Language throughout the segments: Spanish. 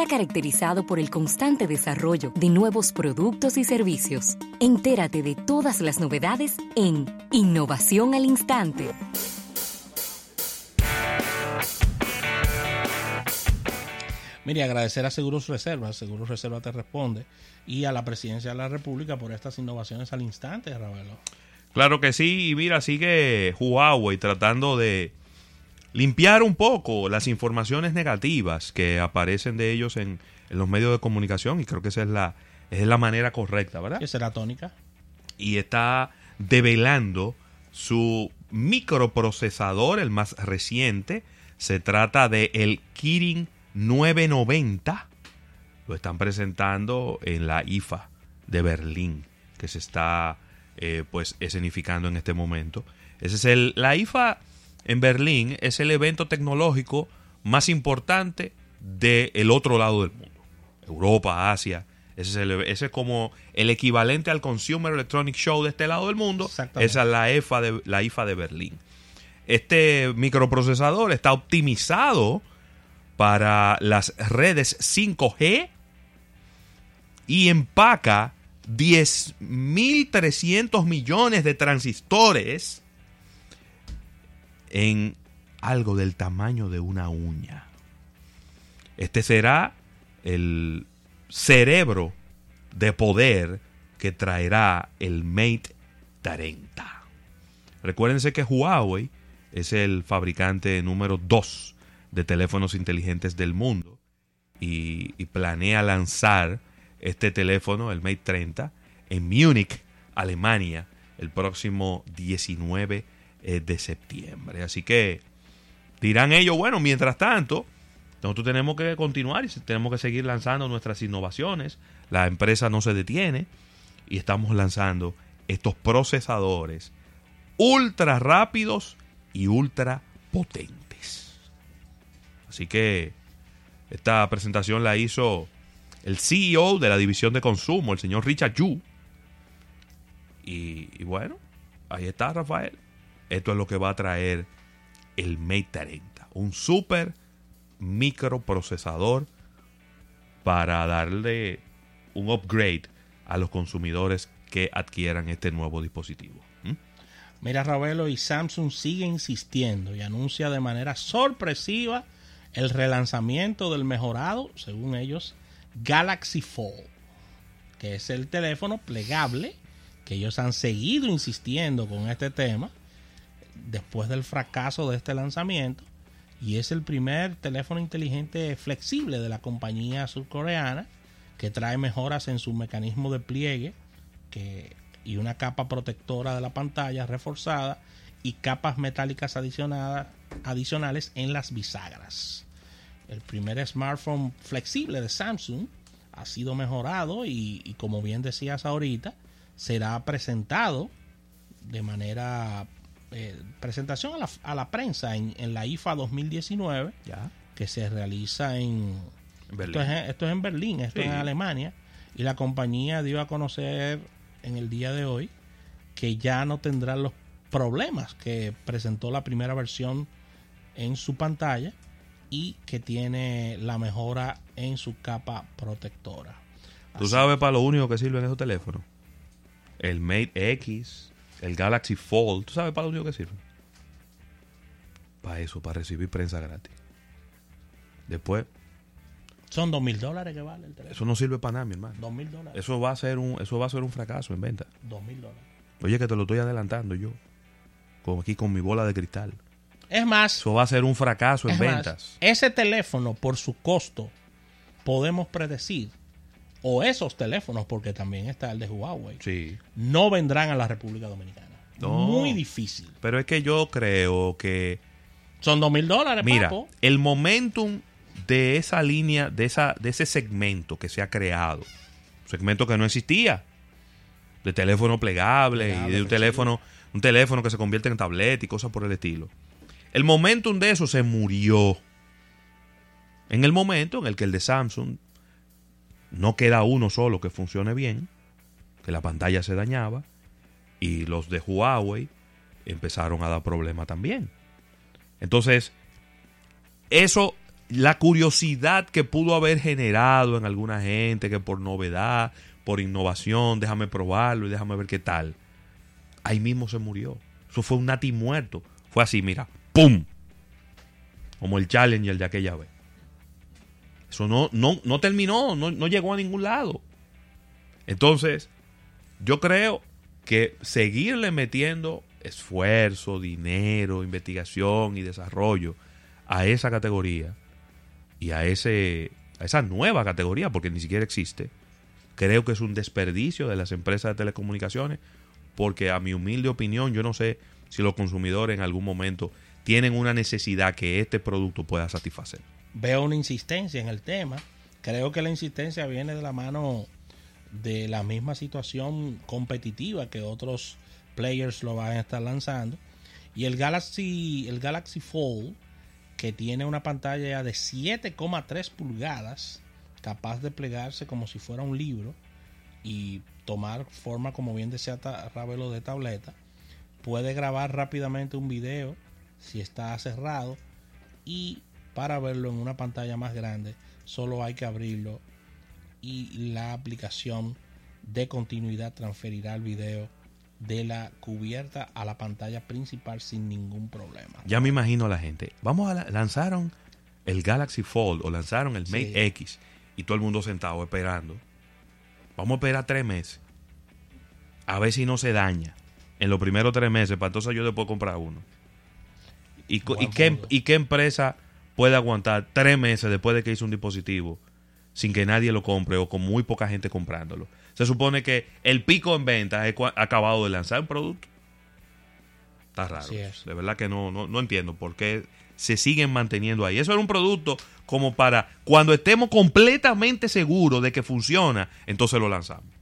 está caracterizado por el constante desarrollo de nuevos productos y servicios. Entérate de todas las novedades en Innovación al Instante. Mire, agradecer a Seguros Reservas, Seguros Reservas te responde, y a la Presidencia de la República por estas innovaciones al instante, Ravelo. Claro que sí, y mira, sigue Huawei tratando de limpiar un poco las informaciones negativas que aparecen de ellos en, los medios de comunicación, y creo que esa es la, es la manera correcta, ¿verdad? ¿Qué será tónica? Y está develando su microprocesador, el más reciente. Se trata de el Kirin 990 lo están presentando en la IFA de Berlín, que se está eh, pues escenificando en este momento. Ese es el, la IFA en Berlín es el evento tecnológico más importante del otro lado del mundo. Europa, Asia. Ese es, el, ese es como el equivalente al Consumer Electronic Show de este lado del mundo. Esa es la, IFA de, la IFA de Berlín. Este microprocesador está optimizado para las redes 5G y empaca 10.300 millones de transistores en algo del tamaño de una uña. Este será el cerebro de poder que traerá el Mate 30. Recuérdense que Huawei es el fabricante número 2 de teléfonos inteligentes del mundo y, planea lanzar este teléfono, el Mate 30, en Múnich, Alemania, el próximo 19 eh, de septiembre. Así que dirán ellos, bueno, mientras tanto, nosotros tenemos que continuar y tenemos que seguir lanzando nuestras innovaciones. La empresa no se detiene y estamos lanzando estos procesadores ultra rápidos y ultra potentes. Así que esta presentación la hizo el CEO de la división de consumo, el señor Richard Yu. Y, bueno, ahí está Rafael. Esto es lo que va a traer el Mate 30. Un super microprocesador para darle un upgrade a los consumidores que adquieran este nuevo dispositivo. ¿Mm? Mira, Ravelo y Samsung sigue insistiendo y anuncia de manera sorpresiva el relanzamiento del mejorado, según ellos, Galaxy Fold, que es el teléfono plegable que ellos han seguido insistiendo con este tema después del fracaso de este lanzamiento y es el primer teléfono inteligente flexible de la compañía surcoreana que trae mejoras en su mecanismo de pliegue que, y una capa protectora de la pantalla reforzada y capas metálicas adicionales en las bisagras. El primer smartphone flexible de Samsung ha sido mejorado y, como bien decías ahorita, será presentado de manera eh, presentación a la, prensa en, la IFA 2019 ya. que se realiza en Esto, es, en Berlín, esto es en Alemania y la compañía dio a conocer en el día de hoy que ya no tendrá los problemas que presentó la primera versión en su pantalla y que tiene la mejora en su capa protectora. ¿Tú sabes para lo único que sirven esos teléfonos? El Mate X, el Galaxy Fold. ¿Tú sabes para lo único que sirven? Para eso, para recibir prensa gratis. Después. Son dos mil dólares que vale el teléfono. Eso no sirve para nada, mi hermano. Dos mil dólares. Eso va a ser un, eso va a ser un fracaso en venta. Dos mil dólares. Oye, que te lo estoy adelantando yo. Como aquí con mi bola de cristal. Es más. Eso va a ser un fracaso en ventas. ese teléfono, por su costo, podemos predecir, o esos teléfonos, porque también está el de Huawei, sí. no vendrán a la República Dominicana. Muy difícil. Pero es que yo creo que. Son dos mil dólares, Mira, el momentum de esa línea, de, esa, de ese segmento que se ha creado, un segmento que no existía, de teléfono plegable, y de un teléfono, un teléfono que se convierte en tablet y cosas por el estilo. El momentum de eso se murió. En el momento en el que el de Samsung no queda uno solo que funcione bien, que la pantalla se dañaba, y los de Huawei empezaron a dar problemas también. Entonces, eso la curiosidad que pudo haber generado en alguna gente, que por novedad, por innovación, déjame probarlo y déjame ver qué tal. Ahí mismo se murió. Eso fue un nati muerto. Fue así, mira, ¡pum! Como el Challenger de aquella vez. Eso no, no, no terminó, no, no llegó a ningún lado. Entonces, yo creo que seguirle metiendo esfuerzo, dinero, investigación y desarrollo a esa categoría y a, ese, a esa nueva categoría, porque ni siquiera existe, creo que es un desperdicio de las empresas de telecomunicaciones, porque a mi humilde opinión, yo no sé si los consumidores en algún momento tienen una necesidad que este producto pueda satisfacer. Veo una insistencia en el tema. Creo que la insistencia viene de la mano de la misma situación competitiva que otros players lo van a estar lanzando. Y el Galaxy, el Galaxy Fold, que tiene una pantalla de 7,3 pulgadas, capaz de plegarse como si fuera un libro y tomar forma, como bien decía Ravelo, de tableta, puede grabar rápidamente un video si está cerrado y para verlo en una pantalla más grande solo hay que abrirlo y la aplicación de continuidad transferirá el video de la cubierta a la pantalla principal sin ningún problema. Ya me imagino a la gente. Vamos a lanzaron el Galaxy Fold o lanzaron el Mate X y todo el mundo sentado esperando. Vamos a esperar tres meses. A ver si no se daña en los primeros tres meses para entonces yo después comprar uno. ¿Y, y, qué, ¿Y qué empresa puede aguantar tres meses después de que hizo un dispositivo sin que nadie lo compre o con muy poca gente comprándolo? Se supone que el pico en venta es acabado de lanzar un producto. Está raro. De verdad que no, no, entiendo por qué se siguen manteniendo ahí. Eso era un producto como para cuando estemos completamente seguros de que funciona, entonces lo lanzamos.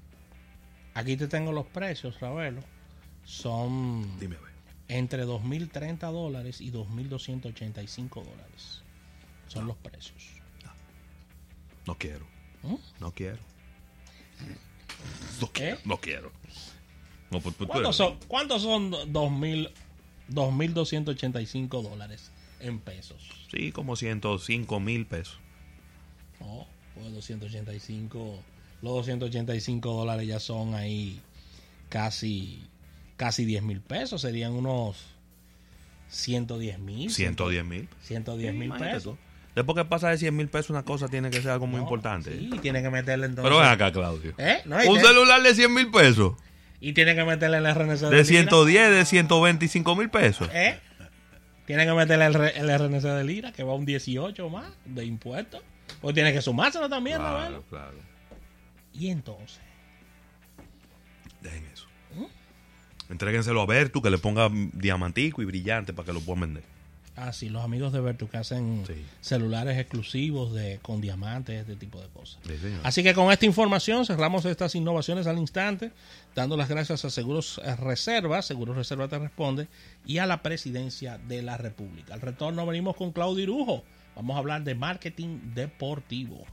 Aquí te tengo los precios, Ravelo. Son Dime, entre 2.030 dólares y 2.285 dólares. Son los precios. No, quiero. ¿Mm? No quiero. No, quiero. No quiero. No, pues, pues, ¿Cuántos son, ¿Cuántos son 2.285 dólares en pesos? Sí, como 105 mil pesos. No, pues 285. Los 285 dólares ya son ahí casi casi 10 mil pesos. Serían unos 110 mil. 110 mil. 110 mil pesos. Después que pasa de 100 mil pesos una cosa, tiene que ser algo muy importante. Sí, tiene que meterle entonces. Pero ven acá, Claudio. ¿Eh? un celular de 100 mil pesos. Y tiene que meterle el RNC de, de 110, de 125 mil pesos. ¿Eh? Tiene que meterle el, el, RNC de Lira, que va a un 18 más de impuestos. O tiene que sumárselo también, claro, ¿no? Claro. Y entonces. Dejen eso. ¿Mm? Entréguenselo a Bertu, que le ponga diamantico y brillante para que lo puedan vender. Ah, sí, los amigos de Vertu que hacen celulares exclusivos de con diamantes, este tipo de cosas. Así que con esta información cerramos estas innovaciones al instante, dando las gracias a Seguros Reserva, Seguros Reserva te responde, y a la Presidencia de la República. Al retorno venimos con Claudio Irujo. Vamos a hablar de marketing deportivo.